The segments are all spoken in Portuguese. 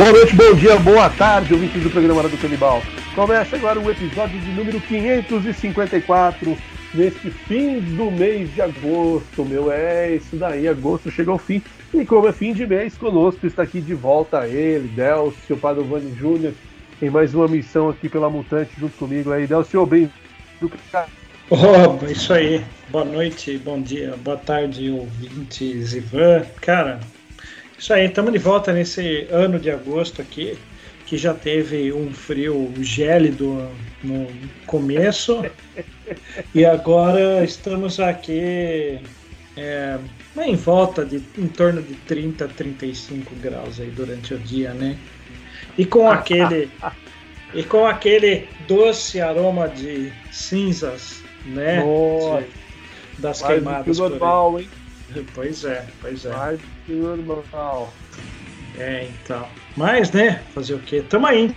Boa noite, bom dia, boa tarde, ouvintes do programa Hora do Canibal. Começa agora o episódio de número 554, neste fim do mês de agosto, meu. É isso daí, agosto chega ao fim. E como é fim de mês, conosco está aqui de volta ele, Delcio Padovani Júnior, em mais uma missão aqui pela Mutante junto comigo aí. Delcio, bem do Oh, isso aí. Boa noite, bom dia, boa tarde, ouvintes, Ivan. Cara, isso aí, estamos de volta nesse ano de agosto aqui, que já teve um frio gélido no começo, e agora estamos aqui é, em volta de em torno de 30, 35 graus aí durante o dia, né? E com aquele e com aquele doce aroma de cinzas, né? Nossa. De- das que queimadas. aí. normal, hein? Pois é, pois é. Que normal. É, então. Mas, né, fazer o quê? Tamo aí,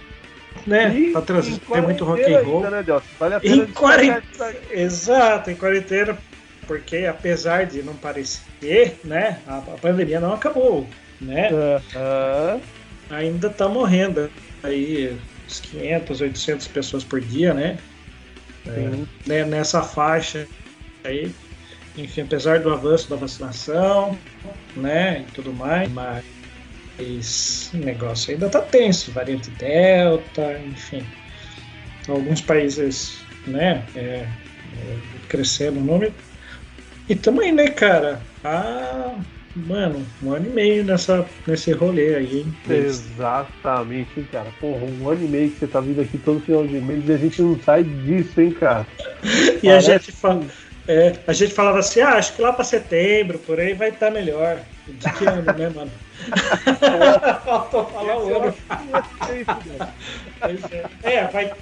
né? E pra trazer em tem muito rock and roll. ainda, né? Vale Em quarentena. Exato, em quarentena, porque apesar de não parecer, né, a, a pandemia não acabou, né? Aham. Ainda tá morrendo aí uns 500, 800 pessoas por dia, né? Sim. né, nessa faixa aí. Enfim, apesar do avanço da vacinação, né, e tudo mais, mas o negócio ainda tá tenso, variante Delta, enfim. Alguns países, né, é, é, crescendo o número. E também, né, cara, há, mano, um ano e meio nessa, nesse rolê aí, hein? Exatamente, hein, cara. Porra, um ano e meio que você tá vindo aqui todo final de mês e a gente não sai disso, hein, cara. E a Parece gente, fala, é, a gente falava assim, ah, acho que lá para setembro, por aí vai estar melhor. De que ano, né, mano? Faltou falar o ano. É. É, vai,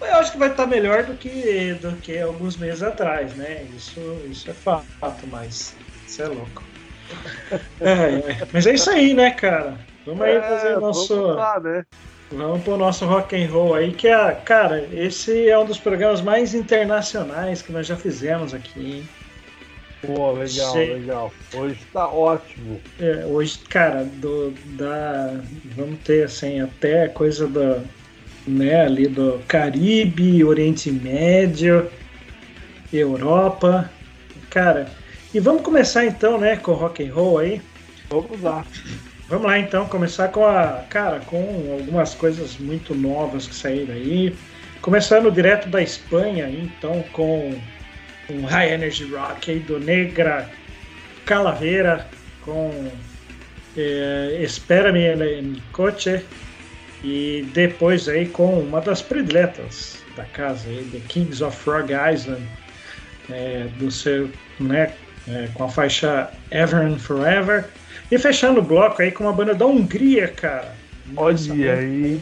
eu acho que vai estar melhor do que, do que alguns meses atrás, né? Isso, isso é fato, mas isso é louco. É, é. Mas é isso aí, né, cara? Vamos aí fazer o nosso. Lá, né? Vamos pro nosso rock and roll aí, que é, cara, esse é um dos programas mais internacionais que nós já fizemos aqui, hein? Pô, legal, legal. Hoje tá ótimo. É, hoje, cara, do, da, vamos ter assim, até coisa do, né, ali do Caribe, Oriente Médio, Europa, cara. E vamos começar então, né, com o rock and roll aí. Vamos lá. Vamos lá então, começar com a. Cara, com algumas coisas muito novas que saíram aí. Começando direto da Espanha, então, com um High Energy Rock aí do Negra Calaveira, com eh, Espera-me en Coche. E depois aí com uma das prediletas da casa, aí, The Kings of Frog Island, eh, do seu, né, eh, com a faixa Ever and Forever. E fechando o bloco aí com uma banda da Hungria, cara. Nossa, Olha aí.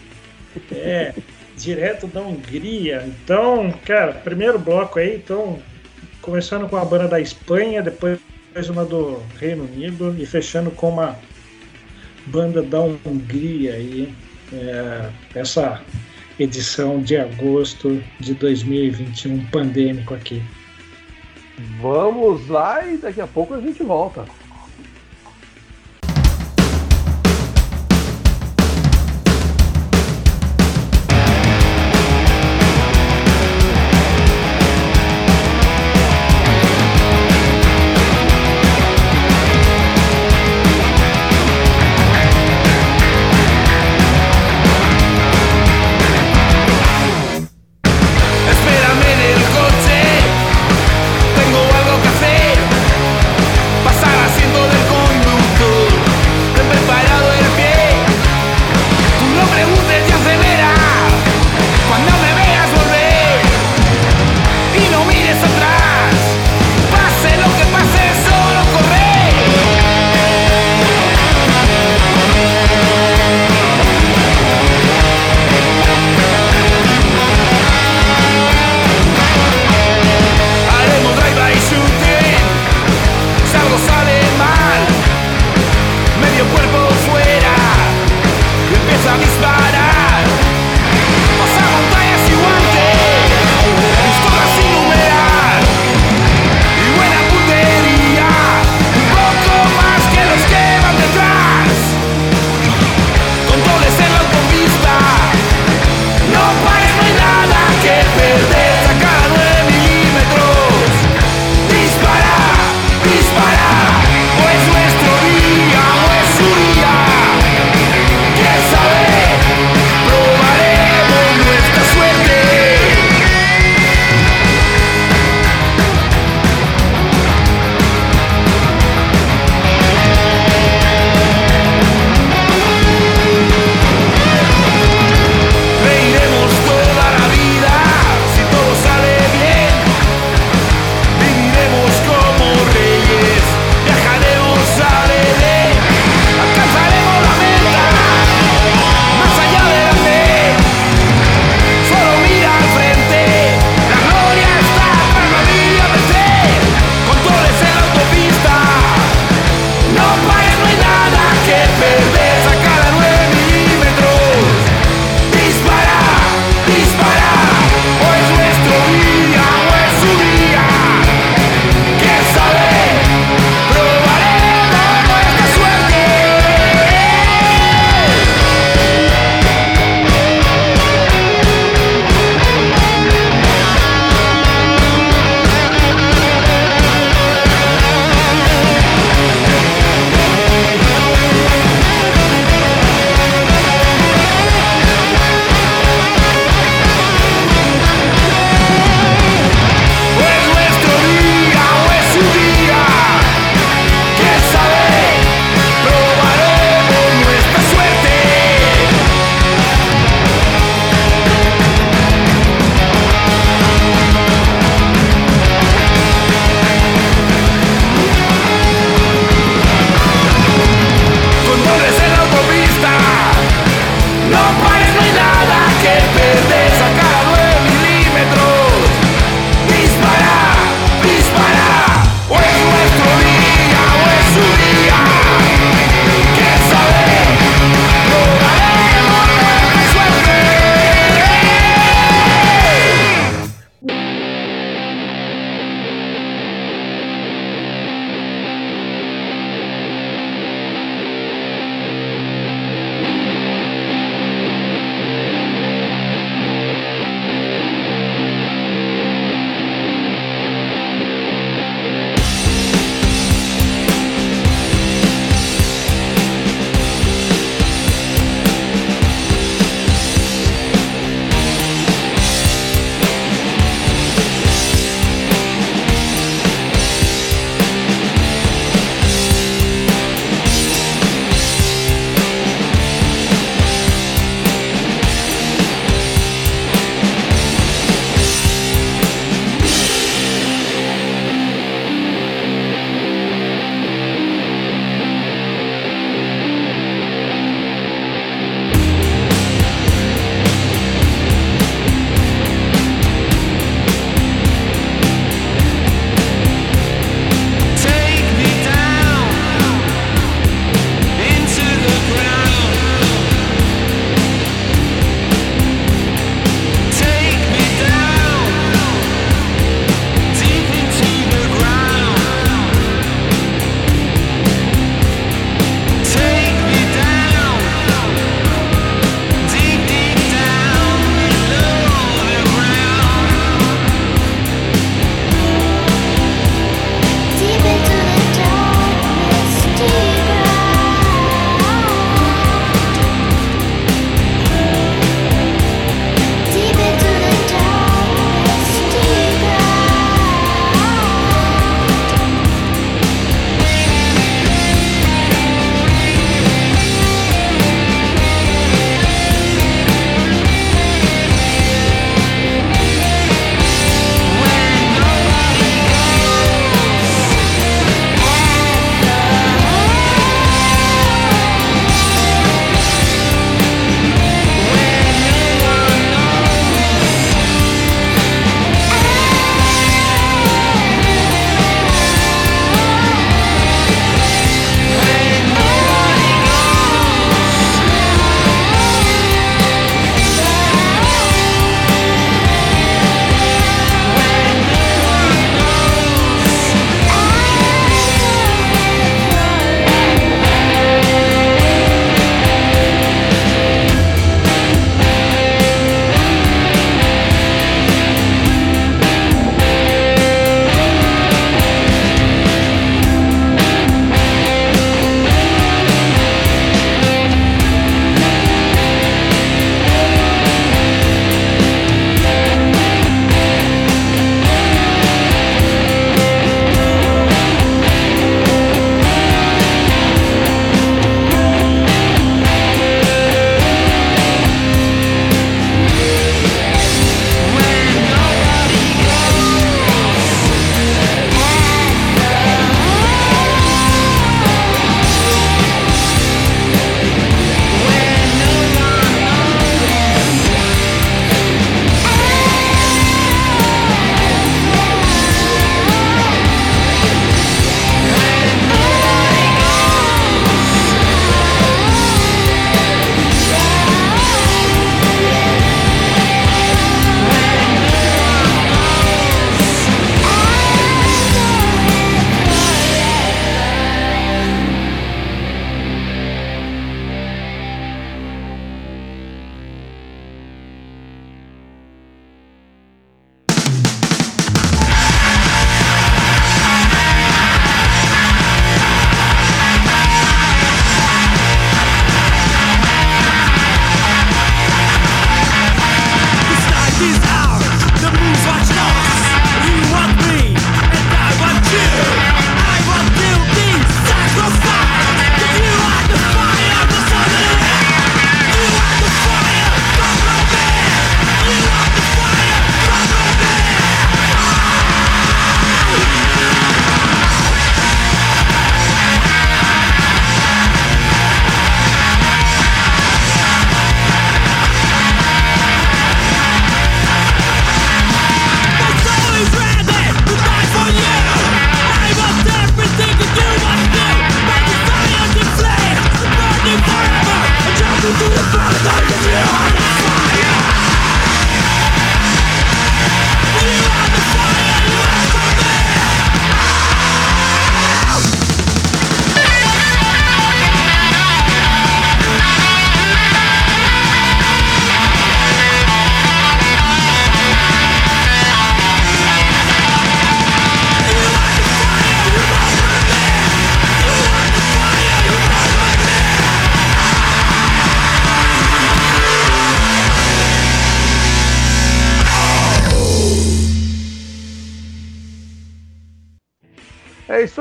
É, direto da Hungria. Então, cara, primeiro bloco aí, então, começando com a banda da Espanha, depois uma do Reino Unido e fechando com uma banda da Hungria aí. É, essa edição de agosto de 2021 pandêmico aqui. Vamos lá e daqui a pouco a gente volta.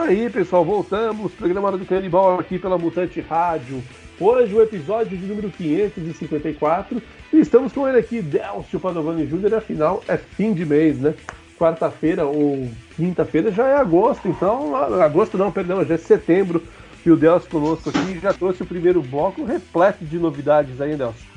Aí, pessoal. Voltamos. Programa do Canibal aqui pela Mutante Rádio. Hoje o episódio de número 554. E estamos com ele aqui, Delcio Padovani Júnior. Afinal, é fim de mês, né? Quarta-feira ou quinta-feira já é agosto. Então, agosto não, perdão, já é setembro. E o Delcio conosco aqui já trouxe o primeiro bloco repleto de novidades aí, Delcio.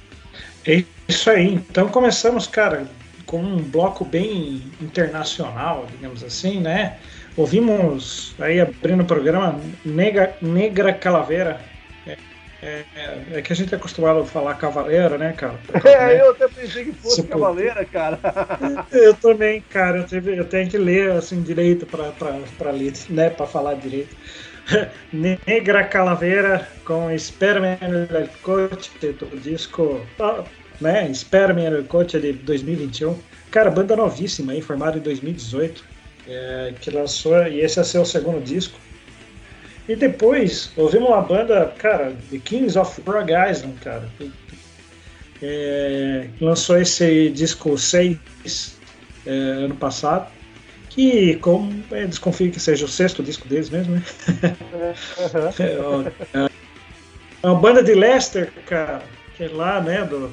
É isso aí. Então começamos, cara, com um bloco bem internacional, digamos assim, né? Ouvimos aí abrindo o programa Negra, Negra Calaveira. É, é, é, que a gente é acostumado a falar cavaleira, né, cara? É, eu até pensei que fosse Supo. cavaleira, cara. Eu também, cara. Eu, tive, eu tenho que ler assim direito para ler, né, para falar direito. Negra Calaveira com Sperma el Coche, do disco, né, Sperma el Coche de 2021. Cara, banda novíssima aí, formada em 2018 é, que lançou, e esse é seu segundo disco. E depois ouvimos uma banda, cara, The Kings of Island, cara, é, lançou esse disco 6 é, ano passado, que como é, desconfio que seja o sexto disco deles mesmo, né? é, é, uma banda de Leicester, cara, que é lá, né, do,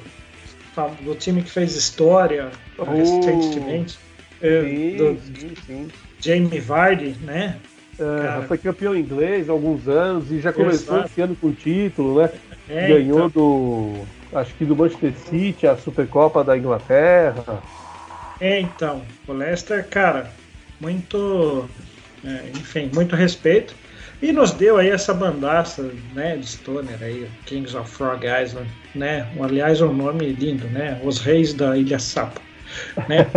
do time que fez história oh. recentemente. É, sim, do sim, sim. Jamie Vardy, né? Uh, foi campeão inglês há alguns anos e já começou esse ano com o título, né? É, Ganhou então... do. Acho que do Manchester City, a Supercopa da Inglaterra. É, então. O Leicester, cara, muito. É, enfim, muito respeito. E nos deu aí essa bandaça, né, de Stoner aí, Kings of Frog Island, né? Aliás, um nome lindo, né? Os Reis da Ilha Sapo né?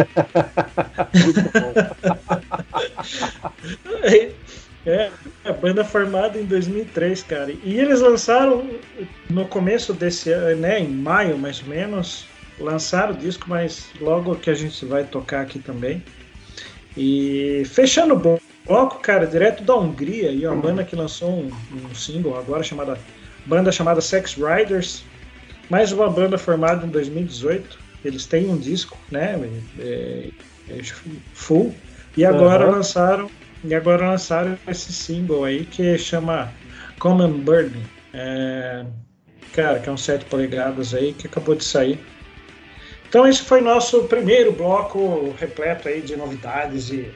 é, a banda formada em 2003, cara. E eles lançaram no começo desse ano, né, em maio mais ou menos, lançaram o disco, mas logo que a gente vai tocar aqui também. E fechando o bloco, cara, direto da Hungria, e uma banda que lançou um, um single agora chamada banda chamada Sex Riders, mais uma banda formada em 2018 eles têm um disco, né? É, é full. E agora uhum. lançaram. E agora lançaram esse single aí que chama Common Burning. É, cara, que é um 7 polegadas aí que acabou de sair. Então esse foi nosso primeiro bloco repleto aí de novidades e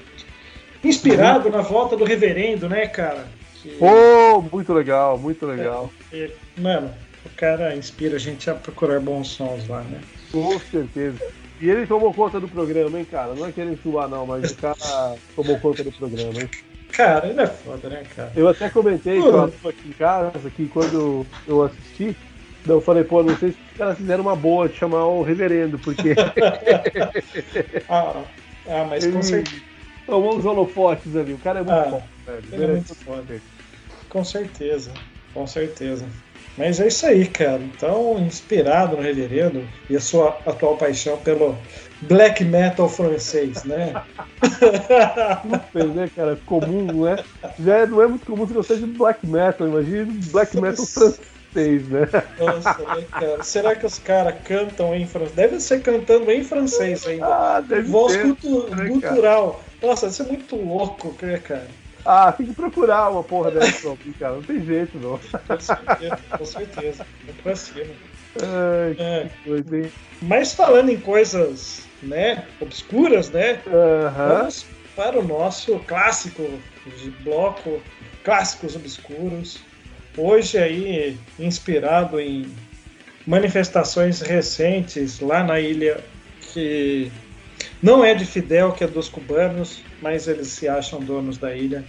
inspirado uhum. na volta do reverendo, né, cara? Que... Oh, muito legal, muito legal. É, mano, o cara inspira a gente a procurar bons sons lá, né? Com certeza. E ele tomou conta do programa, hein, cara? Não é querendo suar, não, mas o cara tomou conta do programa, hein? Cara, ele é foda, né, cara? Eu até comentei com a aqui em casa que quando eu assisti, eu falei, pô, não sei se os caras fizeram uma boa de chamar o reverendo, porque. ah, ah, mas com certeza. Tomou uns holofotes ali, o cara é muito ah, bom, velho. Ele é muito foda. Com certeza, com certeza. Mas é isso aí, cara. Então, inspirado no Reverendo e a sua atual paixão pelo black metal francês, né? Super, né, cara? Comum, não é? Já não é muito comum se gostar de black metal. Imagina black metal francês, né? Nossa, né, cara? Será que os caras cantam em francês? Deve ser cantando em francês ainda. Ah, deve Voz ser, cultu né, cultural. Nossa, isso é muito louco, né, cara? Ah, tem que procurar uma porra dessa cara. Não tem jeito, não. Com certeza, com certeza. Vou pra cima. Ai, é. coisa, Mas falando em coisas, né, obscuras, né? Vamos para o nosso clássico de bloco, clássicos obscuros. Hoje aí, inspirado em manifestações recentes lá na ilha que não é de Fidel, que é dos cubanos, mas eles se acham donos da ilha.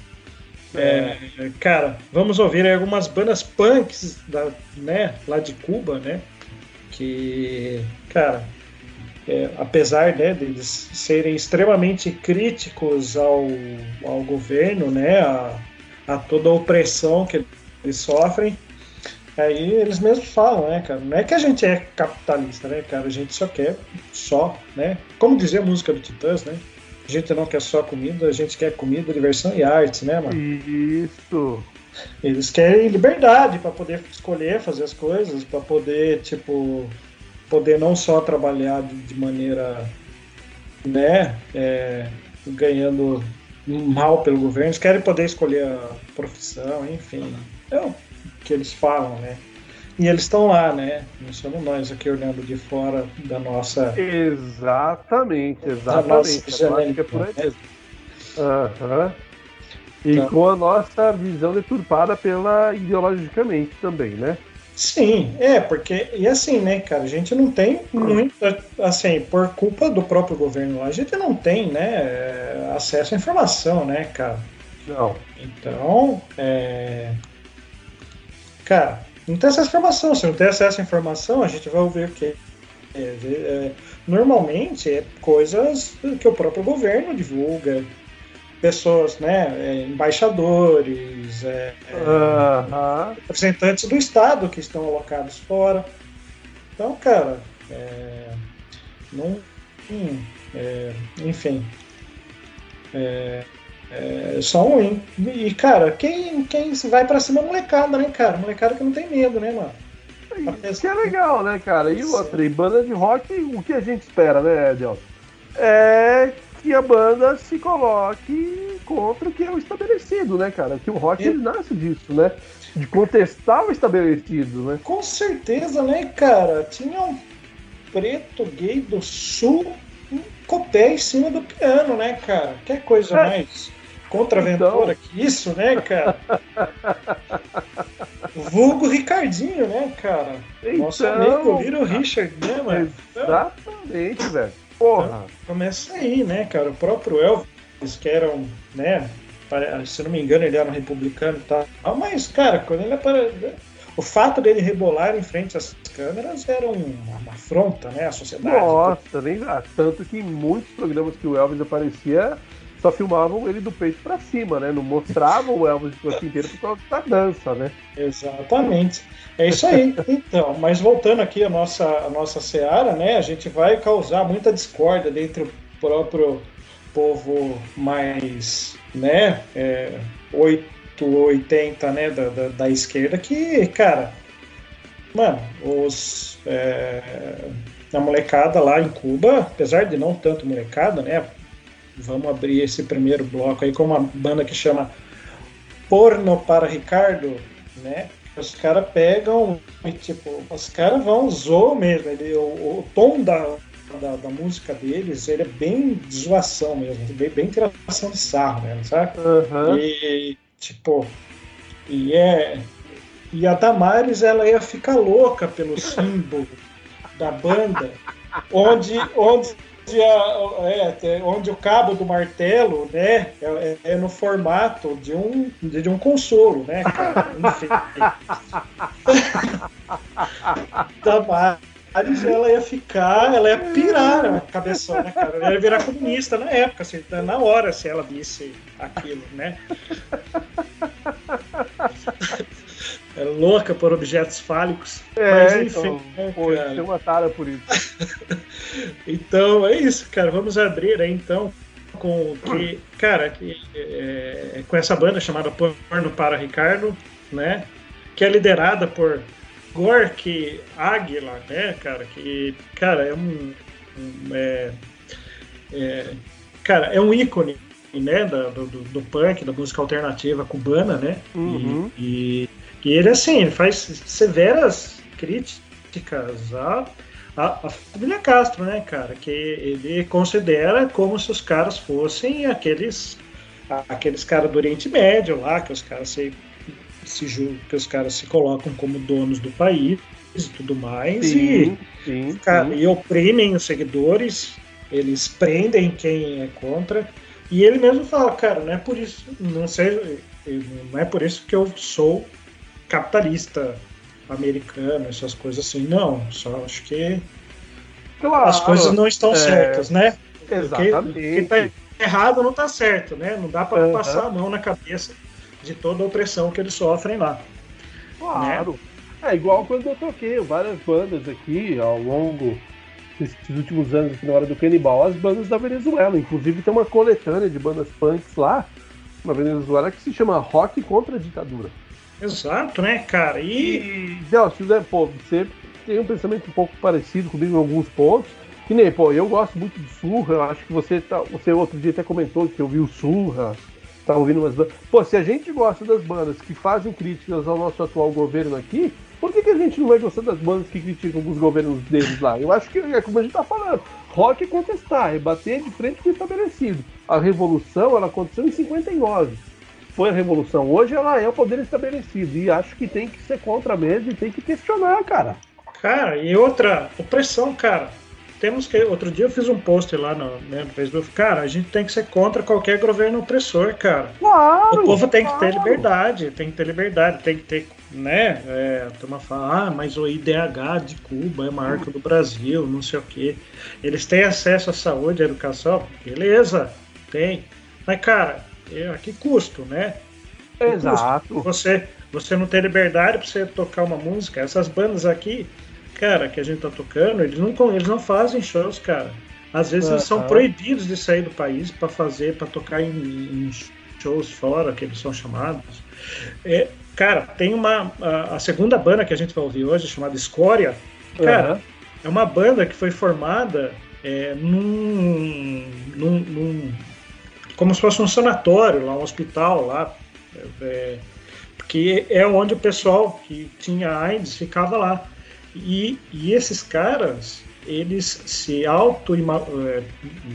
É, cara, vamos ouvir algumas bandas punks da, né, lá de Cuba, né? Que, cara, é, apesar né, deles serem extremamente críticos ao, ao governo, né, a, a toda a opressão que eles sofrem, aí eles mesmos falam, né, cara, não é que a gente é capitalista, né, cara, a gente só quer só, né, como dizia a música do Titãs, né, a gente não quer só comida, a gente quer comida, diversão e arte, né, mano? Isso. Eles querem liberdade para poder escolher fazer as coisas, para poder, tipo, poder não só trabalhar de, maneira, né, é, ganhando mal pelo governo, eles querem poder escolher a profissão, enfim. É o que eles falam, né? E eles estão lá, né? Não somos nós aqui olhando de fora da nossa. Exatamente, exatamente. Da nossa é por aí. Uhum. E então, com a nossa visão deturpada pela ideologicamente também, né? Sim, é, porque, e assim, né, cara, a gente não tem muita, assim, por culpa do próprio governo lá, a gente não tem, né, acesso à informação, né, cara? Não. Então, é... Cara, não tem acesso à informação. Se não tem acesso à informação, a gente vai ouvir o quê? É, é, normalmente é coisas que o próprio governo divulga, pessoas, né, é, embaixadores, é, representantes do Estado que estão alocados fora. Então, cara, é, não, hum, enfim, é, é, só ruim. E, cara, quem, quem vai pra cima é molecada, né, cara? Molecada que não tem medo, né, mano? Isso que é legal, né, cara? E outra, e banda de rock, o que a gente espera, né, Edel? É que a banda se coloque contra o que é o estabelecido, né, cara? Que o rock ele nasce disso, né? De contestar o estabelecido, né? Com certeza, né, cara? Tinha um preto gay do sul um copé em cima do piano, né, cara? Que coisa é. mais contraventora então... que isso, né, cara? Vulgo Ricardinho, né, cara? Então... Nosso amigo Little Richard, né, mano? Exatamente, velho. Porra. Então, começa aí, né, cara? O próprio Elvis, que era um, né, se não me engano, ele era um republicano e tal. Mas, cara, quando ele apareceu. O fato dele rebolar em frente às câmeras era uma afronta, né, à sociedade. Nossa, nem tanto que em muitos programas que o Elvis aparecia, só filmavam ele do peito para cima, né? Não mostravam o Elvis de corpo inteiro por causa da dança, né? Exatamente. É isso aí. Então, mas voltando aqui à nossa, à nossa seara, né? A gente vai causar muita discórdia dentro do próprio povo mais, né? É, 880, né? Da, da, da esquerda, que, cara, mano, os. É, a molecada lá em Cuba, apesar de não tanto molecada, né? Vamos abrir esse primeiro bloco aí com uma banda que chama Porno para Ricardo, né? Os caras pegam e, tipo, os caras vão zoar mesmo. Ele, o, o tom da, da, da, música deles, ele é bem zoação mesmo, bem, bem tiração de sarro mesmo, sabe? Uhum. E, tipo, e é. E a Damares, ela ia ficar louca pelo símbolo da banda, onde, onde é, onde o cabo do martelo né, é, é, no formato de um, de um consolo, né, cara? Enfim. Damares, ela ia ficar, ela ia pirar a cabeção, né, cara? Ela ia virar comunista na época, assim, na hora, se ela visse aquilo, né? é louca por objetos fálicos. É, mas enfim. Então, pô, tem uma tara por isso. então, é isso, cara. Vamos abrir aí então com que, cara, que, é, com essa banda chamada Porno para Ricardo, né? Que é liderada por Gork Águila, né, cara? Que, cara, é um. um é, é, cara, é um ícone né, do, do, do, punk, da música alternativa cubana, né? Uhum. E, e e ele, assim, ele faz severas críticas à, à, à, família Castro, né, cara? Que ele considera como se os caras fossem aqueles aqueles caras do Oriente Médio lá, que os caras se, se que os caras se colocam como donos do país e tudo mais. Sim, e, sim, cara, sim. e oprimem os seguidores, eles prendem quem é contra. E ele mesmo fala, cara, não é por isso, não sei, não é por isso que eu sou capitalista americano, essas coisas assim, não. Só acho que claro, as coisas não estão é, certas, né? Exatamente. Quem tá errado não tá certo, né? Não dá para uhum. passar a mão na cabeça de toda a opressão que eles sofrem lá. Claro. Né? É igual quando eu toquei várias bandas aqui ao longo desses últimos anos aqui na hora do canibal, as bandas da Venezuela. Inclusive tem uma coletânea de bandas punks lá na Venezuela que se chama Rock contra a Ditadura. Exato, né, cara? E. Delcio, né, pô, você tem um pensamento um pouco parecido comigo em alguns pontos. Que nem, pô, eu gosto muito de Surra, acho que você tá. Você outro dia até comentou que ouviu Surra, tá ouvindo umas bandas. Pô, se a gente gosta das bandas que fazem críticas ao nosso atual governo aqui, por que, que a gente não vai gostar das bandas que criticam os governos deles lá? Eu acho que é como a gente tá falando. Rock é contestar, é bater de frente com o estabelecido. A revolução, ela aconteceu em 59. Foi a revolução. Hoje ela é o poder estabelecido. E acho que tem que ser contra mesmo e tem que questionar, cara. Cara, e outra, opressão, cara temos que. Outro dia eu fiz um post lá no, né, no Facebook. Cara, a gente tem que ser contra qualquer governo opressor, cara. Claro! O povo tem claro. que ter liberdade, tem que ter liberdade, tem que ter. Né? É, a turma fala, ah, mas o IDH de Cuba é maior que o do Brasil, não sei o quê. Eles têm acesso à saúde, à educação? Beleza, tem. Mas, cara, é, a que custo, né? Exato. Custo? Você, você não tem liberdade para você tocar uma música. Essas bandas aqui, cara, que a gente tá tocando, eles não, eles não fazem shows, cara. Às vezes eles são proibidos de sair do país para fazer, para tocar em, em, shows fora, que eles são chamados. É, cara, tem uma. A, a, segunda banda que a gente vai ouvir hoje, chamada Escória, cara, uhum. é uma banda que foi formada é, num, num, num, como se fosse um sanatório, lá, um hospital lá. É, que é onde o pessoal que tinha AIDS ficava lá. E, e esses caras, eles se auto é,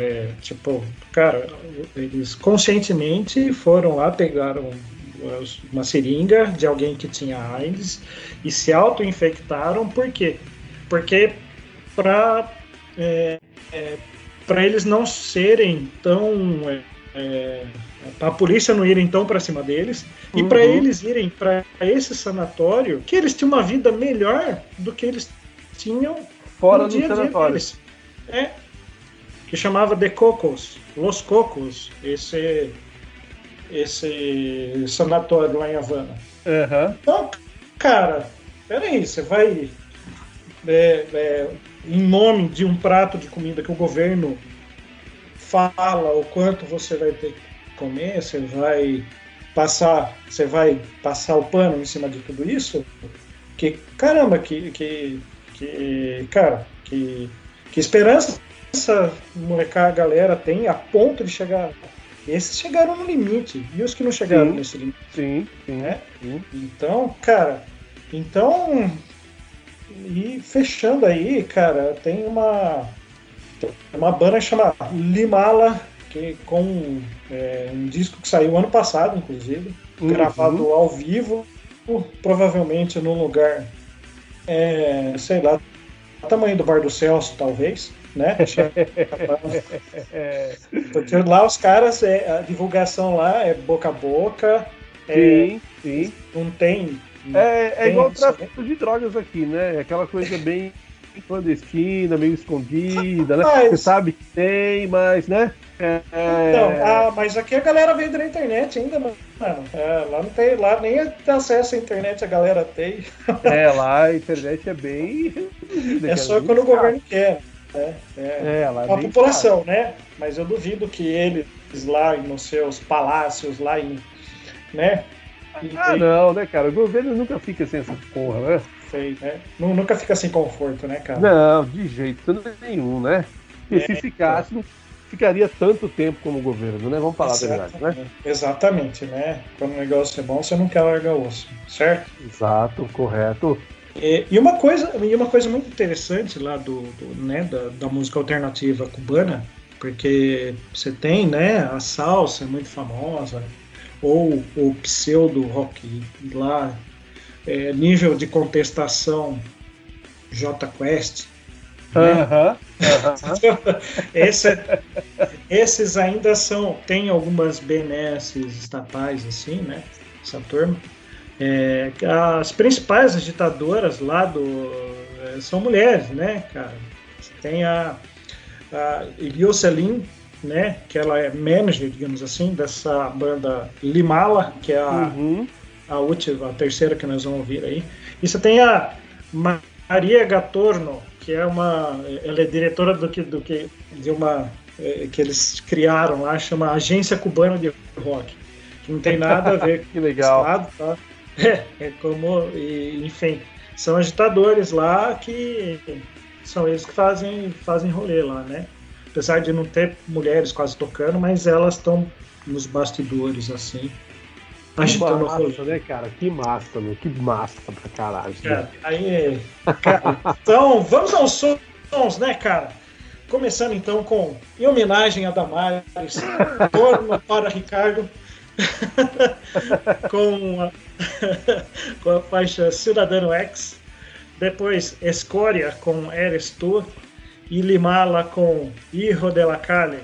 é, tipo, cara, eles conscientemente foram lá, pegaram uma seringa de alguém que tinha AIDS e se auto-infectaram, por quê? Porque para é, é, eles não serem tão é, é a polícia não ir então para cima deles uhum. e para eles irem para esse sanatório que eles tinham uma vida melhor do que eles tinham fora do sanatório. Deles. É, que chamava de Cocos, Los Cocos, esse esse sanatório lá em Havana. Uhum. Então, cara, peraí, você vai é, é, em nome de um prato de comida que o governo fala o quanto você vai ter comer, você vai passar, você vai passar o pano em cima de tudo isso, que caramba, que, que, que cara, que, que esperança essa molecada, galera tem a ponto de chegar. Esses chegaram no limite, e os que não chegaram sim, nesse limite? Sim, sim, né? sim. Então, cara, então. E fechando aí, cara, tem uma. Uma banda chamada Limala que com é, um disco que saiu ano passado, inclusive, uhum. gravado ao vivo, provavelmente num lugar, é, sei lá, tamanho do Bar do Celso, talvez, né? Porque lá os caras, é, a divulgação lá é boca a boca. É, sim, sim. Não tem. Não é, é igual o tráfico de drogas aqui, né? Aquela coisa bem clandestina, meio escondida, né? Mas... Você sabe que tem, mas, né? É... Então, ah, mas aqui a galera veio da internet ainda, mano. É, lá não tem, lá nem acesso à internet a galera tem. É, lá a internet é bem. é só quando o governo quer. Né? É, é lá a população, né? Mas eu duvido que eles lá nos seus palácios, lá em. né? Ah, não, né, cara? O governo nunca fica sem essa porra, né? Sei, né? Nunca fica sem conforto, né, cara? Não, de jeito nenhum, né? E é, se ficasse, não ficaria tanto tempo como governo, né? Vamos falar Exatamente. a verdade, né? Exatamente, né? Quando o negócio é bom, você não quer largar o osso, certo? Exato, correto. E, e uma coisa, e uma coisa muito interessante lá do, do né, da, da música alternativa cubana, porque você tem, né, a salsa é muito famosa, ou o pseudo rock lá, é, nível de contestação J Quest, Né? Esse, esses ainda são. Tem algumas benesses estatais, assim, né? Essa turma. É, as principais agitadoras lá do. É, são mulheres, né, cara? Tem a, a Iliocelin, né? Que ela é manager, digamos assim, dessa banda Limala, que é a, uhum. A última, a terceira que nós vamos ouvir aí. E você tem a Maria Gatorno, que é uma. Ela é diretora do que, do que de uma é, que eles criaram lá, chama Agência Cubana de Rock. Que não tem nada a ver com que legal. Estado, tá? É, é como, e, enfim, são agitadores lá que são eles que fazem, fazem rolê lá, né? Apesar de não ter mulheres quase tocando, mas elas estão nos bastidores, assim, agitando massa, o rolê. né, cara? Que massa, meu. Que massa pra caralho. Cara, né? aí, cara, então, vamos aos sons, né, cara? Começando então com em homenagem a Damares, torno para Ricardo, com, a, com a faixa Cidadano X, depois Escória com Eres Tu e Limala com Hijo de la Calle.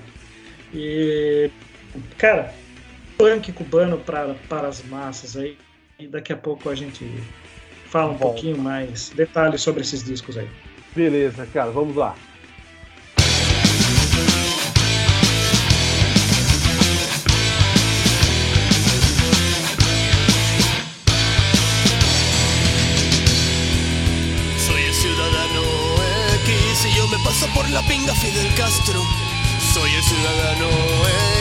E, cara, punk cubano para, para as massas aí. E daqui a pouco a gente fala um Bom. pouquinho mais detalhes sobre esses discos aí. Beleza, cara, vamos lá. paso por la pinga Fidel Castro. Soy el ciudadano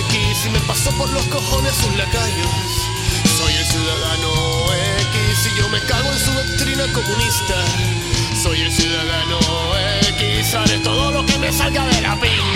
X y me paso por los cojones sus lacayos. Soy el ciudadano X y yo me cago en su doctrina comunista. Soy el ciudadano X, haré todo lo que me salga de la pinga.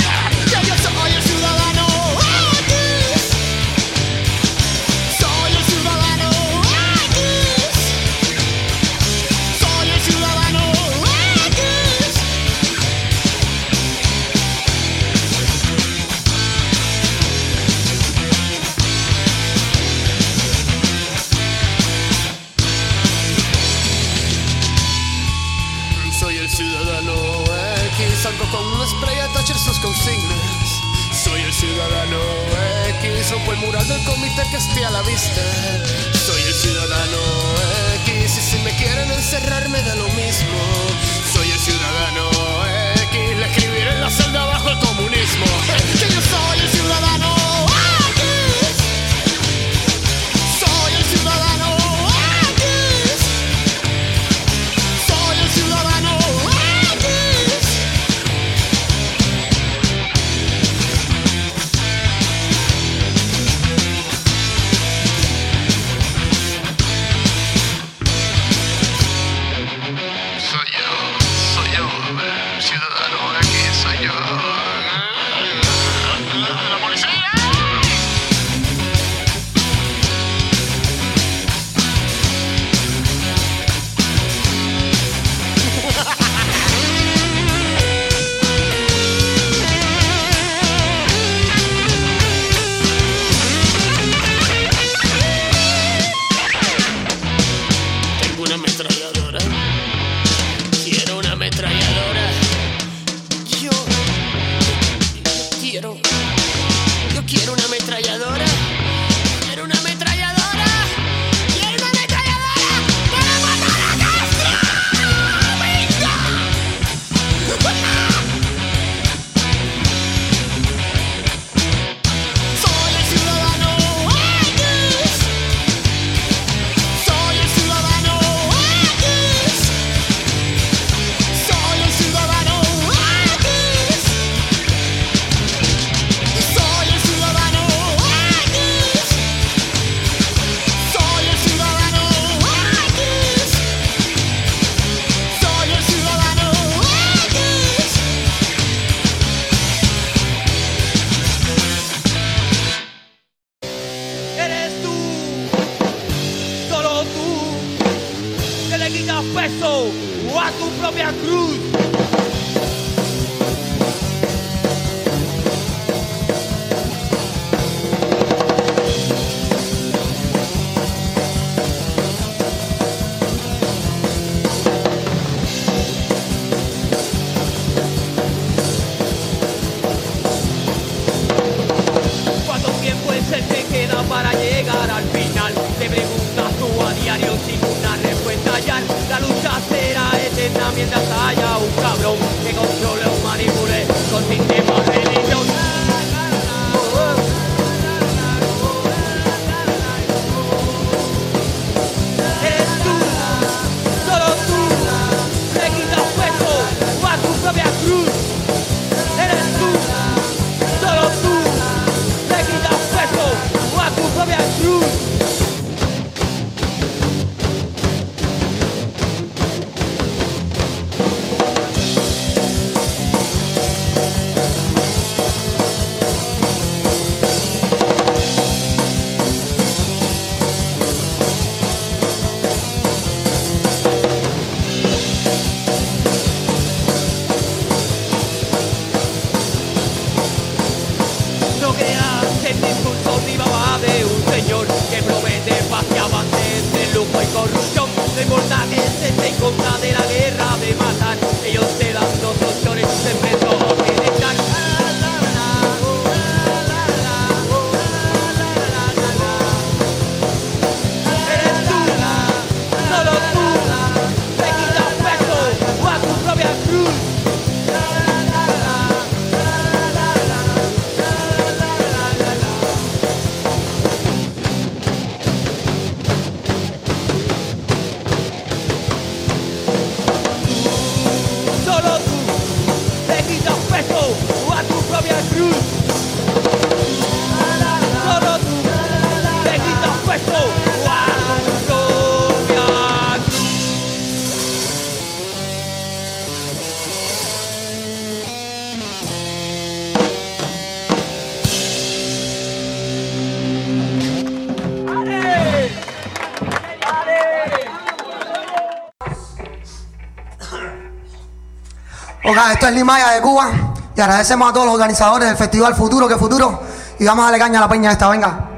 esto es Limaya de Cuba. Y agradecemos a todos los organizadores del Festival Futuro, que futuro. Y vamos a darle caña a la peña esta, venga.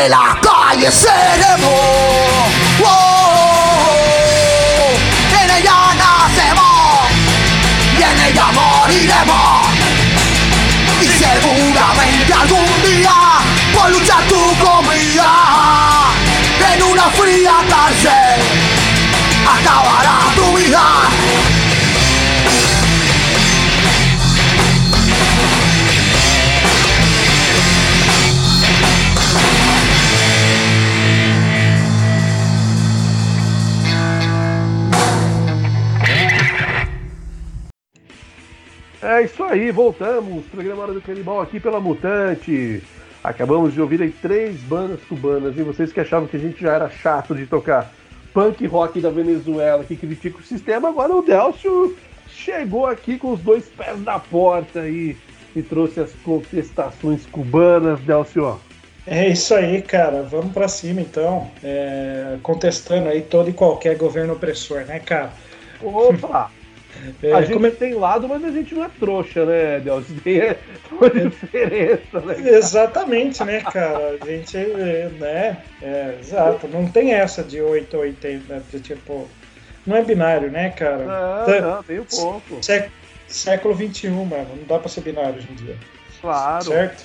de la calle seremos. Oh. En ella nacemos y en ella moriremos. Y seguramente algún día por luchar tu comida en una fría cárcel acabará tu vida. É isso aí, voltamos. Programa Hora do Canibal aqui pela Mutante. Acabamos de ouvir aí três bandas cubanas e vocês que achavam que a gente já era chato de tocar punk rock da Venezuela que critica o sistema, agora o Delcio chegou aqui com os dois pés na porta aí e trouxe as contestações cubanas, Delcio. É isso aí, cara. Vamos pra cima então. É, contestando aí todo e qualquer governo opressor, né, cara? Opa! É, a gente tem lado, mas a gente não é trouxa, né, Delcio? Tem uma diferença, né? Exatamente, né, cara? A gente, é, né? É, exato. Não tem essa de 8 ou 80, né, de tipo. Não é binário, né, cara? Não, Tá- não, tem um pouco. sé- século XXI, mano. Não dá pra ser binário hoje em dia. Claro, Certo?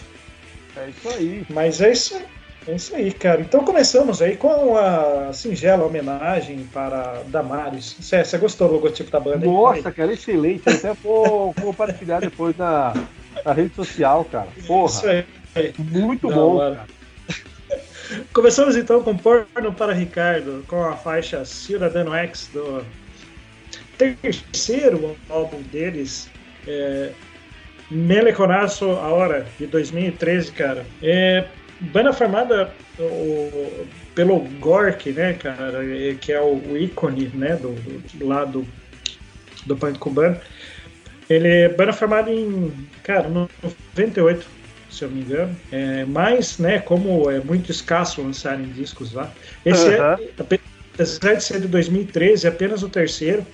é isso aí. Mas é isso, é isso aí, cara. Então começamos aí com a singela homenagem para Damares. Você você gostou do logotipo da banda? aí? Nossa, cara, excelente. Eu até vou compartilhar depois na, na rede social, cara. Isso Porra, aí. muito Da bom, cara. Começamos então com Porno para Ricardo, com a faixa Cidadano X do terceiro álbum deles, é, Meleconaço a Hora, de 2013, cara. É, banda formada o- pelo Gork, né, cara, que é o, o ícone, né, do, do lado do punk cubano. Ele é banda formada em, cara, 98, se eu me engano. É, mas, né, como é muito escasso lançarem discos lá, esse Aham. é, ape- apesar de ser de 2013, é apenas o terceiro.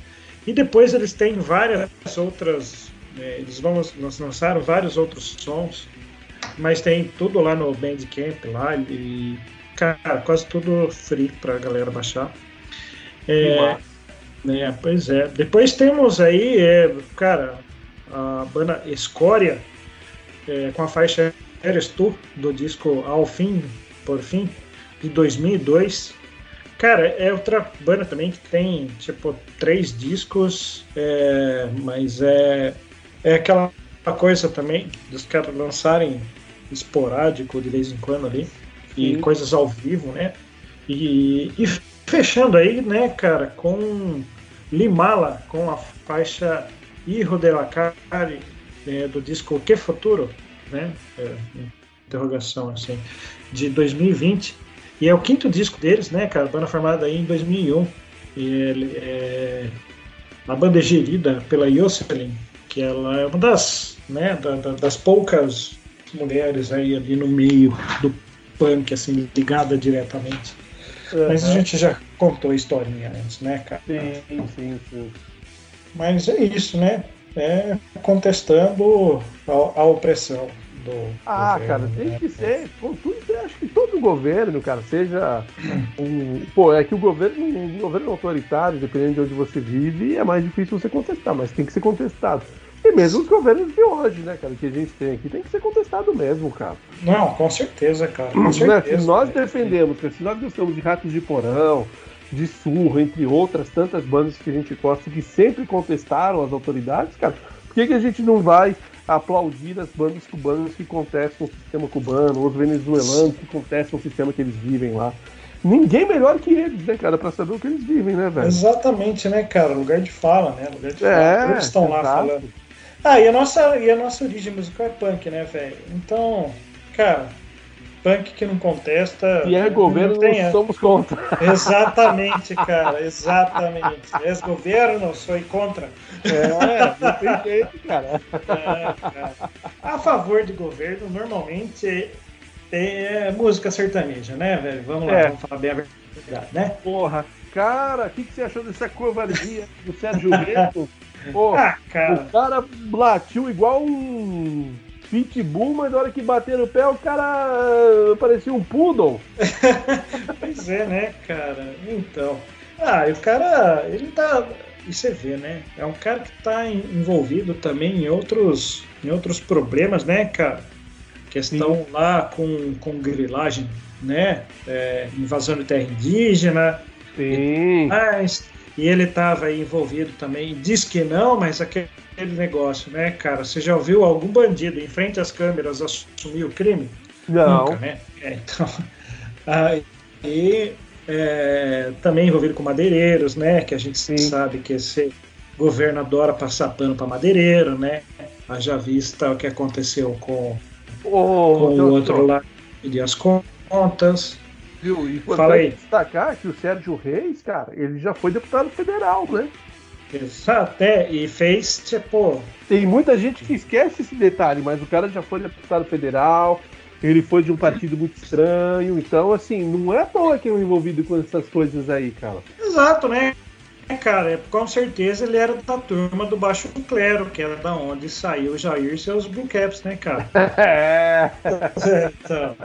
E depois eles têm várias outras. é, eles vão eles lançaram vários outros sons, mas tem tudo lá no Bandcamp lá e cara, quase tudo free pra galera baixar. É, massa. é, pois é. Depois temos aí, é, cara, a banda Escória, é, com a faixa Eres Tu, do disco Ao Fim, Por Fim, de 2002. Cara, é outra banda também que tem, tipo, três discos, é, mas é, é aquela coisa também dos caras lançarem esporádico de vez em quando ali, e Sim. coisas ao vivo, né? E, e fechando aí, né, cara, com Limala, com a faixa Hijo de la Cari, é, do disco Que Futuro, né? É, interrogação, assim, de 2020. E é o quinto disco deles, né, cara? Banda formada aí em 2001. E ele é... A banda é gerida pela Jocelyn, que ela é uma das, né, da- da- das poucas mulheres aí ali no meio do punk, assim, ligada diretamente. Mas a gente já contou a historinha antes, né, cara? Sim, sim, sim. Mas é isso, né? É contestando a, a opressão do. Ah, governo, cara, tem né? que ser. Contudo, acho que todo governo, cara, seja um. Pô, é que o governo, um governo autoritário, dependendo de onde você vive, é mais difícil você contestar, mas tem que ser contestado. E mesmo os governos de hoje, né, cara, que a gente tem aqui, tem que ser contestado mesmo, cara. Não, com certeza, cara. Com Né, certeza. Se nós né? defendemos, cara, se nós gostamos de Ratos de Porão, de Surro, entre outras tantas bandas que a gente gosta, que sempre contestaram as autoridades, cara, por que, que a gente não vai aplaudir as bandas cubanas que contestam o sistema cubano, os venezuelanos que contestam o sistema que eles vivem lá? Ninguém melhor que eles, né, cara, pra saber o que eles vivem, né, velho? Exatamente, né, cara? Lugar de fala, né? Lugar de É, fala. Eles estão lá falando. Ah, e a nossa, e a nossa origem musical é punk, né, velho? Então, cara, punk que não contesta. E é não governo, tem nós somos contra. Exatamente, cara, exatamente. És governo, sou contra. É, não tem jeito, cara. É, cara. A favor de governo, normalmente é música sertaneja, né, velho? Vamos lá, É. vamos falar bem a verdade, né? Porra, cara, o que, que você achou dessa covardia do Sérgio Bento? Porra, Ah, cara, o cara latiu igual um pitbull, mas na hora que bater o pé, o cara ah, parecia um poodle. pois é, né, cara? Então. Ah, e o cara, ele tá. E você vê, né? É um cara que tá en- envolvido também em outros, em outros problemas, né, cara? Questão lá com, com grilagem, né? É, invasão de terra indígena. Sim. Mas, e ele estava aí envolvido também, diz que não, mas aquele negócio, né, cara? Você já ouviu algum bandido em frente às câmeras assumir o crime? Não. Nunca, né? É, então, aí, é, também envolvido com madeireiros, né? Que a gente Sim. sabe que esse governo adora passar pano para madeireiro, né? Haja vista o que aconteceu com, Ô, com o outro lá pedir as contas. Viu? E Fala aí. destacar que o Sérgio Reis, cara, ele já foi deputado federal, né? Exato, é, e fez, tipo, Tem muita gente que esquece esse detalhe, mas o cara já foi deputado federal, ele foi de um partido muito estranho, então, assim, não é à toa que é envolvido com essas coisas aí, cara. exato, né? Cara, é, com certeza ele era da turma do Baixo Clero, que era da onde saiu o Jair e seus Blue Caps, né, cara? É. então,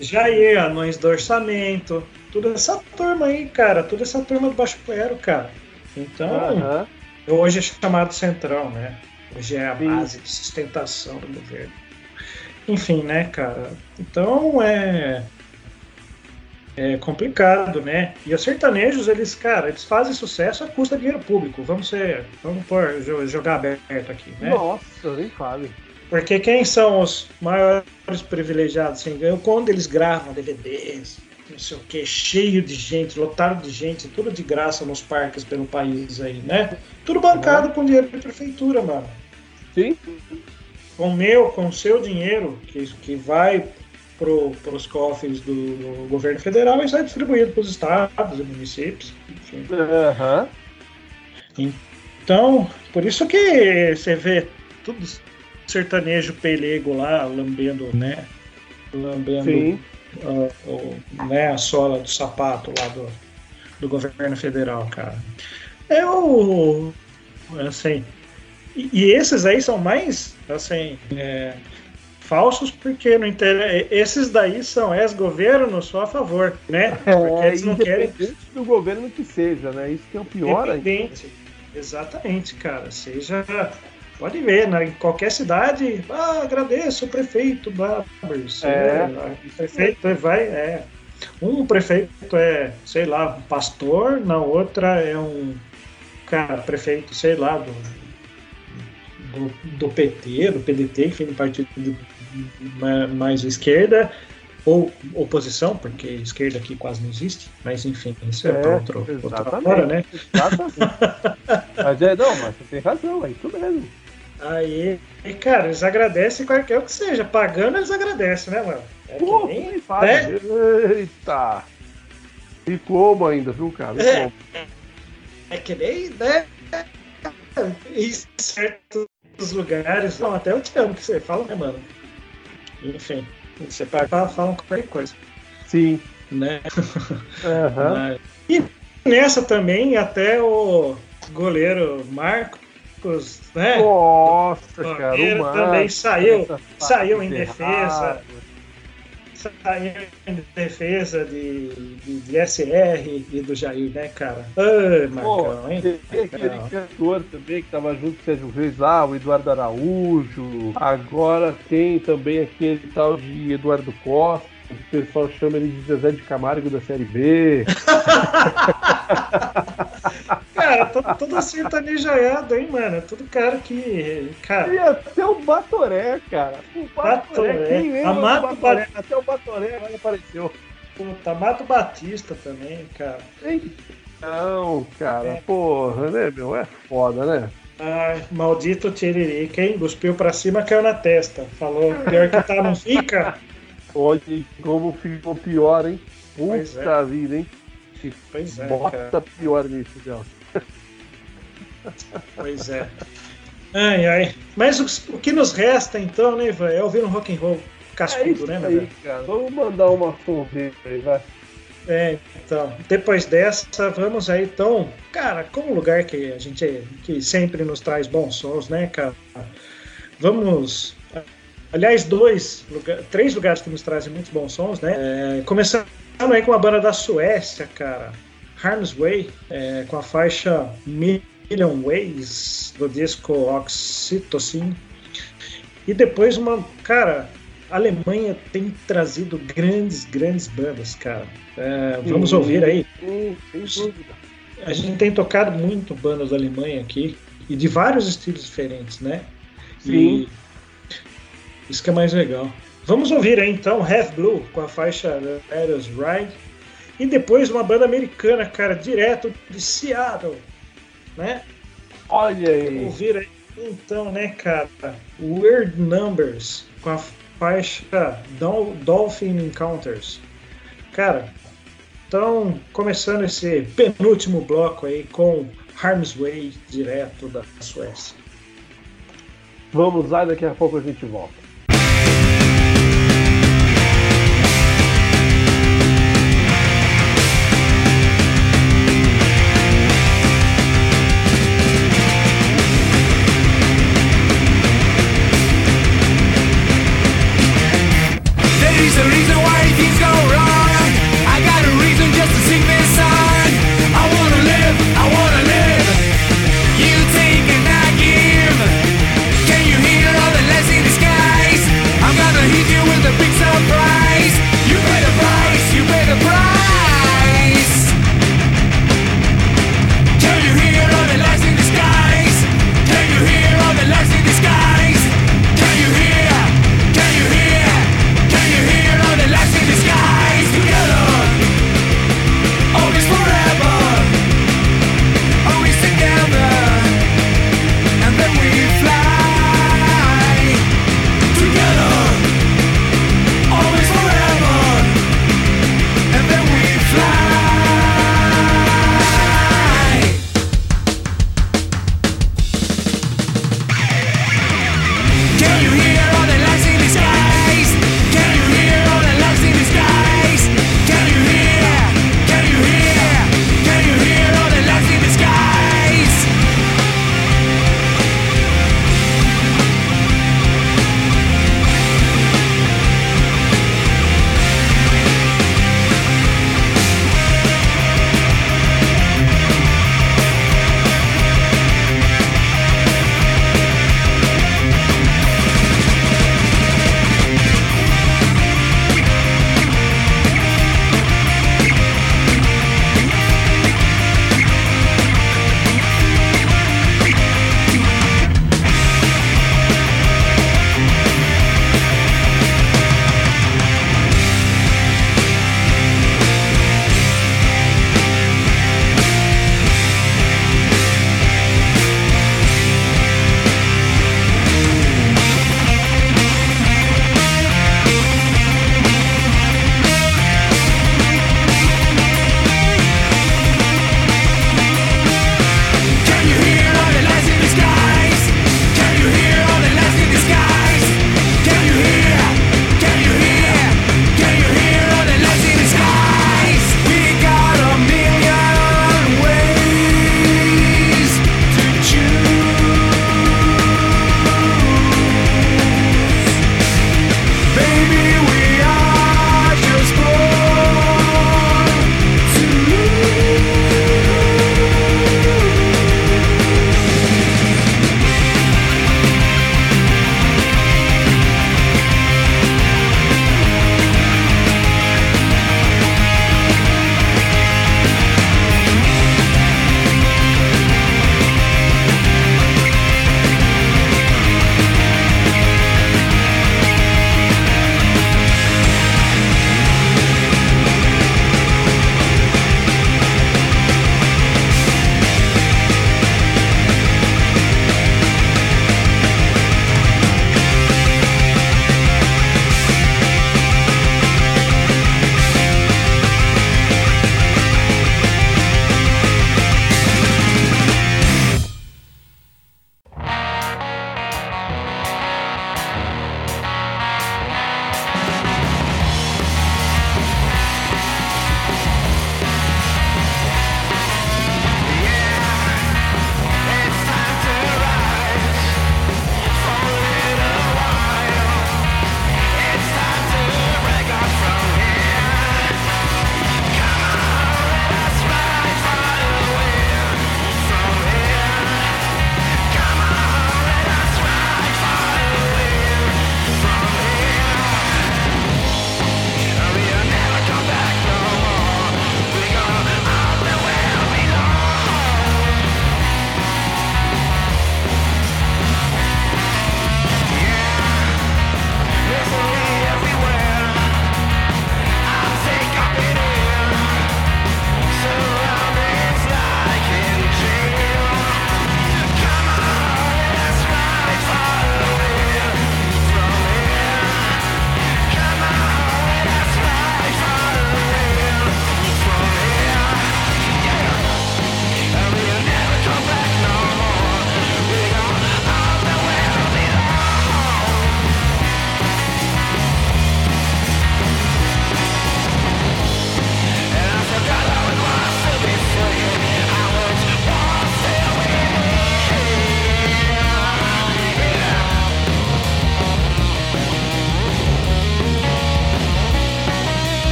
Jair, anões do orçamento, toda essa turma aí, cara, toda essa turma do Baixo Clero, cara. Então, hoje é chamado Centrão, né? Hoje é a Sim. base de sustentação do governo. Enfim, né, cara? Então é. É complicado, né? E os sertanejos, eles, cara, eles fazem sucesso a custa de dinheiro público. Vamos ser. Vamos pôr, jo- jogar aberto aqui, né? Nossa, nem fale. Porque quem são os maiores privilegiados ganho? Quando eles gravam DVDs, não sei o que, cheio de gente, lotado de gente, tudo de graça nos parques pelo país aí, né? Tudo bancado com dinheiro de prefeitura, mano. Sim? Com o meu, com o seu dinheiro, que, que vai para os cofres do, governo federal e sai distribuído para os estados e municípios. Enfim. Aham. Então, por isso que você vê tudo sertanejo pelego lá, lambendo, né? Lambendo o- né, a sola do sapato lá do, do governo federal, cara. É o. Assim. E, e esses aí são mais, assim, é, falsos porque não inter... esses daí são ex-governo só a favor, né? Porque É, eles não querem do governo que seja, né? Isso que é o pior ainda. Exatamente, cara. Seja. Pode ver, né? em qualquer cidade, ah, agradeço o prefeito Babers. É. o prefeito vai, é. Um prefeito é, sei lá, um pastor, na outra é um cara, prefeito, sei lá, do, do, do PT, do PDT, enfim, do partido de- ma- mais esquerda, ou oposição, porque esquerda aqui quase não existe, mas enfim, isso é, É, para outro, outra exatamente. hora, né? Exatamente. mas é, não, mas você tem razão, é isso mesmo. Aí, e, cara, eles agradecem qualquer o que seja. Pagando, eles agradecem, né, mano? É que Pô, nem- nem fala. né? Eita! E como ainda, viu, cara? É. É que nem, né? Em certos lugares. Não, até eu te amo que você fala, né, mano? Enfim, você paga, fala, falam qualquer coisa, Sim. né? Aham. Mas- E nessa também, até o goleiro Marcos, né? Nossa, cara. O Marcos, também saiu- saiu em defesa. saiu em defesa de, de, de SR e do Jair, né, cara? Ai, Pô, Marcão, hein? tem aquele cantor também que tava junto com o Sérgio Reis lá, o Eduardo Araújo. Agora tem também aquele tal de Eduardo Costa, o pessoal chama ele de Zezé de Camargo da Série B. Cara, todo, todo sertanejaiado, hein, mano? Todo cara que. Cara, E até o Batoré, cara. O Batoré, Batoré. quem lembra do Batoré? Batoré. Até o Batoré agora apareceu. puta, Mato Batista também, cara. Não, cara, É. porra, né, meu? É foda, né? Ai, maldito Tiririca, hein? Cuspiu pra cima, caiu na testa. Falou, pior que tá, não fica? Olha como ficou pior, hein? Pois Puta vida, hein? Pois é, bota cara. pior nisso, Del. Pois é. Ai, ai. Mas o, o que nos resta, então, né, Ivan? É ouvir um rock and roll É cascudo, isso né, aí, velho? cara. Vamos mandar uma sonzeira aí, vai. É, então, depois dessa, vamos aí, então, cara, como lugar que a gente, que sempre nos traz bons sons, né, cara? Vamos, aliás, dois, lugar, três lugares que nos trazem muitos bons sons, né? É, começando aí com uma banda da Suécia, cara, Harm's Way, é, com a faixa Million Ways, do disco Oxytocin. E depois uma, cara, a Alemanha tem trazido grandes, grandes bandas, cara. É, vamos Sim. ouvir aí. Sim, sem dúvida. A gente tem tocado muito bandas da Alemanha aqui e de vários estilos diferentes, né? Sim. E isso que é mais legal. Vamos ouvir aí então Half Blue com a faixa Us Ride e depois uma banda americana, cara, direto de Seattle, né? Olha aí. Ouvir aí, então, né, cara? Weird Numbers com a faixa Dol- Dolphin Encounters. Cara, então, começando esse penúltimo bloco aí com Harm's Way, direto da Suécia. Vamos lá, daqui a pouco a gente volta.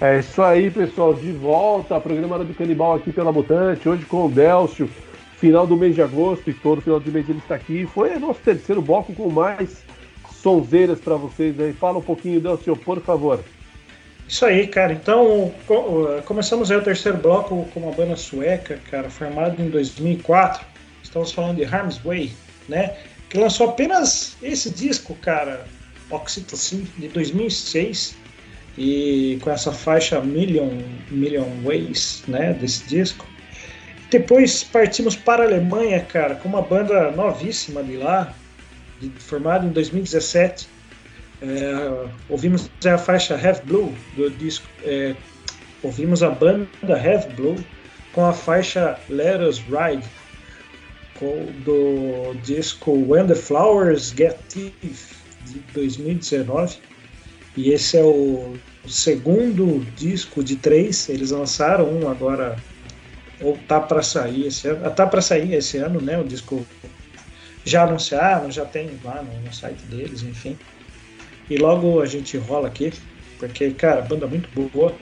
É isso aí, pessoal. De volta, programa Hora do Canibal aqui pela Mutante, hoje com o Delcio. Final do mês de agosto e todo final de mês ele está aqui. Foi nosso terceiro bloco com mais sonzeiras para vocês aí. Fala um pouquinho, Delcio, por favor. Isso aí, cara. Então, co- começamos aí o terceiro bloco com uma banda sueca, cara, formada em 2004. Estamos falando de Harm's Way, né? Que lançou apenas esse disco, cara, Oxytocin, de 2006. E com essa faixa Million, Million Ways, né, desse disco. Depois partimos para a Alemanha, cara, com uma banda novíssima de lá, de- formada em 2017. É, ouvimos a faixa Have Blue do disco. é, ouvimos a banda Have Blue com a faixa Let Us Ride com- do disco When the Flowers Get Teeth de 2019. E esse é o, segundo disco de três. Eles lançaram um agora ou tá para sair esse ano. ah, Tá para sair esse ano, né? O disco já anunciaram, já tem lá no, no site deles, enfim. E logo a gente rola aqui, porque, cara, banda muito boa.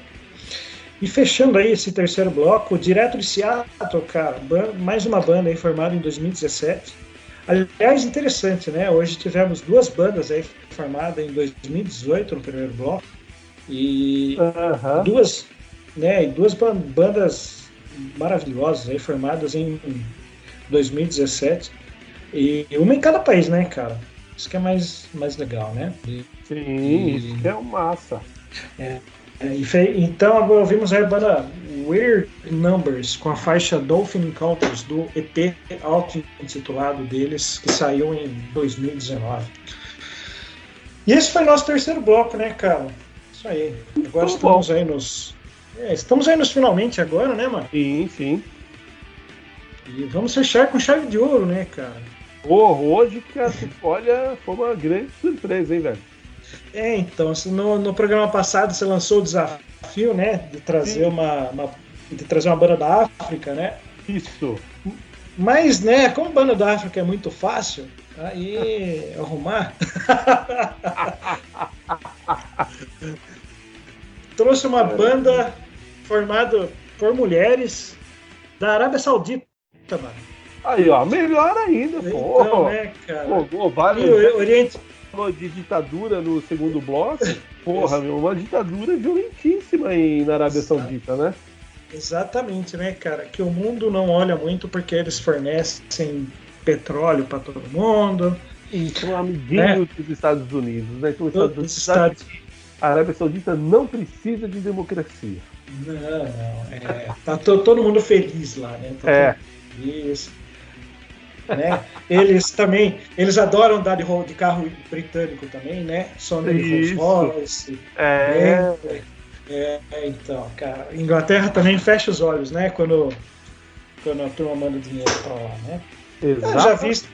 E fechando aí esse terceiro bloco, direto de Seattle, cara, mais uma banda aí formada em 2017. Aliás, interessante, né? Hoje tivemos duas bandas aí formadas em 2018 no primeiro bloco. E Aham. duas, né, e duas ban- bandas maravilhosas aí formadas em 2017 e uma em cada país, né, cara? Isso que é mais, mais legal, né? E, Sim, isso que é um massa. é, e então agora ouvimos a banda Weird Numbers com a faixa Dolphin Encounters do EP auto-intitulado deles que saiu em 2019. E esse foi nosso terceiro bloco, né, cara? Isso aí. Agora Muito estamos aí nos. é, estamos aí nos finalmente agora, né, mano? Sim, sim. E vamos fechar com chave de ouro, né, cara? Pô, hoje, cara, olha, foi uma grande surpresa, hein, velho? É, então, no, no programa passado você lançou o desafio, né, de trazer uma, uma- de trazer uma banda da África, né? Isso. Mas, né, como banda da África é muito fácil, aí arrumar. Trouxe uma banda formada por mulheres da Arábia Saudita, mano. Aí, ó, melhor ainda, pô. Então, né, cara? Pô, pô, E Oriente, falou de ditadura no segundo bloco. Porra, meu, uma ditadura violentíssima aí na Arábia Saudita, né? Exatamente, né, cara? Que o mundo não olha muito porque eles fornecem petróleo para todo mundo. E são amiguinhos dos Estados Unidos, né? Então, os Estados Unidos estados. a Arábia Saudita não precisa de democracia. Não, não. É, tá to- todo mundo feliz lá, né? Tá É. feliz. Né? Eles também, eles adoram andar de, de carro britânico também, né? Sony Rolls. Royce. É. É, é, então, cara, Inglaterra também fecha os olhos, né? Quando, quando a turma manda dinheiro pra lá, né? Exato. Haja vista,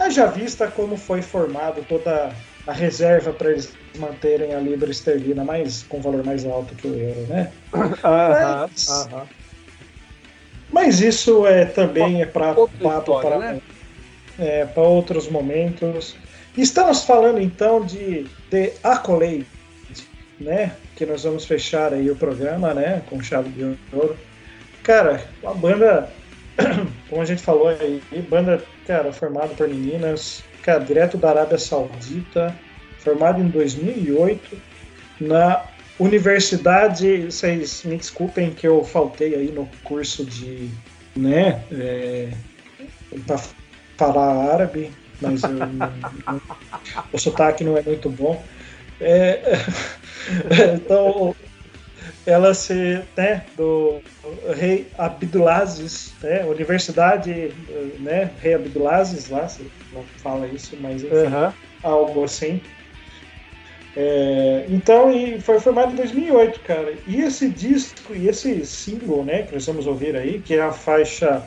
haja vista como foi formado toda a reserva para eles manterem a libra esterlina mais, com valor mais alto que o euro, né? Aham, aham. Mas isso é também é para papo para né? é, outros momentos. Estamos falando então de The Accolade, né? Que nós vamos fechar aí o programa, né? Com chave de ouro. Cara, uma banda, como a gente falou aí, banda, cara, formada por meninas, cara, direto da Arábia Saudita, formada em 2008 na Universidade, vocês me desculpem que eu faltei aí no curso de, né, é, para falar árabe, mas eu o sotaque não é muito bom. É, então, ela se, né, do rei Abdulaziz, né, Universidade, né, rei Abdulaziz lá, se não fala isso, mas enfim Aham. algo assim. É, então, e foi formado em 2008, cara. E esse disco e esse single, né, que nós vamos ouvir aí, que é a faixa.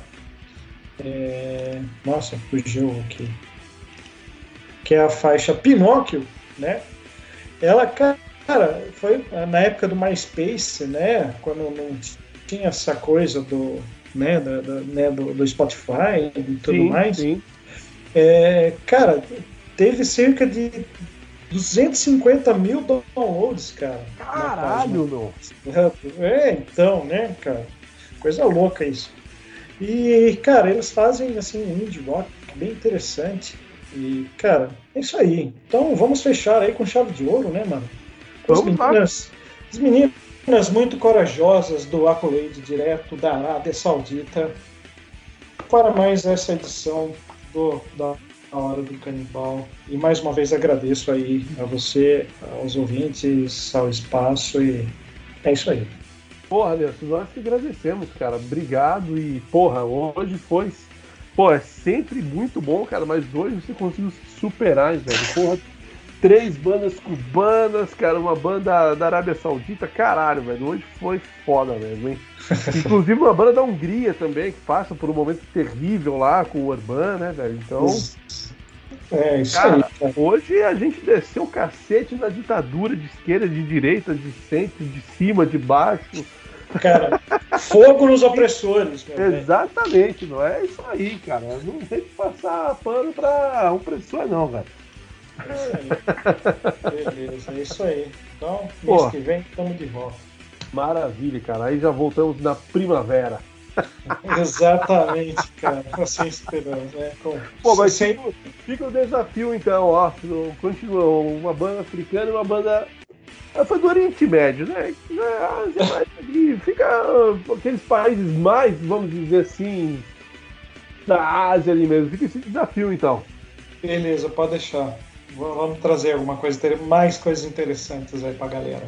é, nossa, fugiu aqui. Que é a faixa Pinóquio, né? Ela, cara, foi na época do MySpace, né? Quando não tinha essa coisa do, né, da- da- né, do, do Spotify e tudo Sim, mais. sim. É, cara, teve cerca de 250 mil downloads, cara. Caralho, meu. É, então, né, cara? Coisa louca isso. E, cara, eles fazem, assim, um indie rock bem interessante. E, cara, é isso aí. Então, vamos fechar aí com chave de ouro, né, mano? As meninas, as meninas muito corajosas do Accolade direto da Arábia Saudita para mais essa edição do, da Hora do Canibal. E mais uma vez agradeço aí a você, aos ouvintes, ao espaço e é isso aí. Porra, Nelson, nós que agradecemos, cara. Obrigado e, porra, hoje foi. Pô, é sempre muito bom, cara, mas hoje você conseguiu se superar, velho. Porra, três bandas cubanas, cara, uma banda da Arábia Saudita, caralho, velho. Hoje foi foda mesmo, hein? Inclusive uma banda da Hungria também, que passa por um momento terrível lá com o Urban, né, velho? Então, É isso aí. cara, cara. hoje a gente desceu o cacete na ditadura de esquerda, de direita, de centro, de cima, de baixo. Cara, fogo nos opressores, meu velho. Exatamente, não é isso aí, cara. Não tem que passar pano pra opressor, não, velho. Beleza, é isso aí. Então, Pô. mês que vem estamos de volta. Maravilha, cara. Aí já voltamos na primavera. Exatamente, cara. Assim esperamos, né? Com, Pô, mas sem, fica, fica o desafio então, ó. Continua uma banda africana e uma banda. ah, Foi do Oriente Médio, né? É, ali Fica ah, aqueles países mais, vamos dizer assim, da Ásia ali mesmo. Fica esse desafio então. Beleza, pode deixar. Vamos trazer alguma coisa, mais coisas interessantes aí pra galera.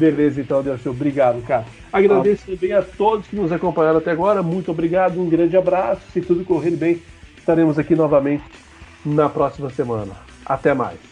Beleza, então, Delcio. Obrigado, cara. Agradeço também a todos que nos acompanharam até agora. Muito obrigado, um grande abraço. Se tudo correr bem, estaremos aqui novamente na próxima semana. Até mais.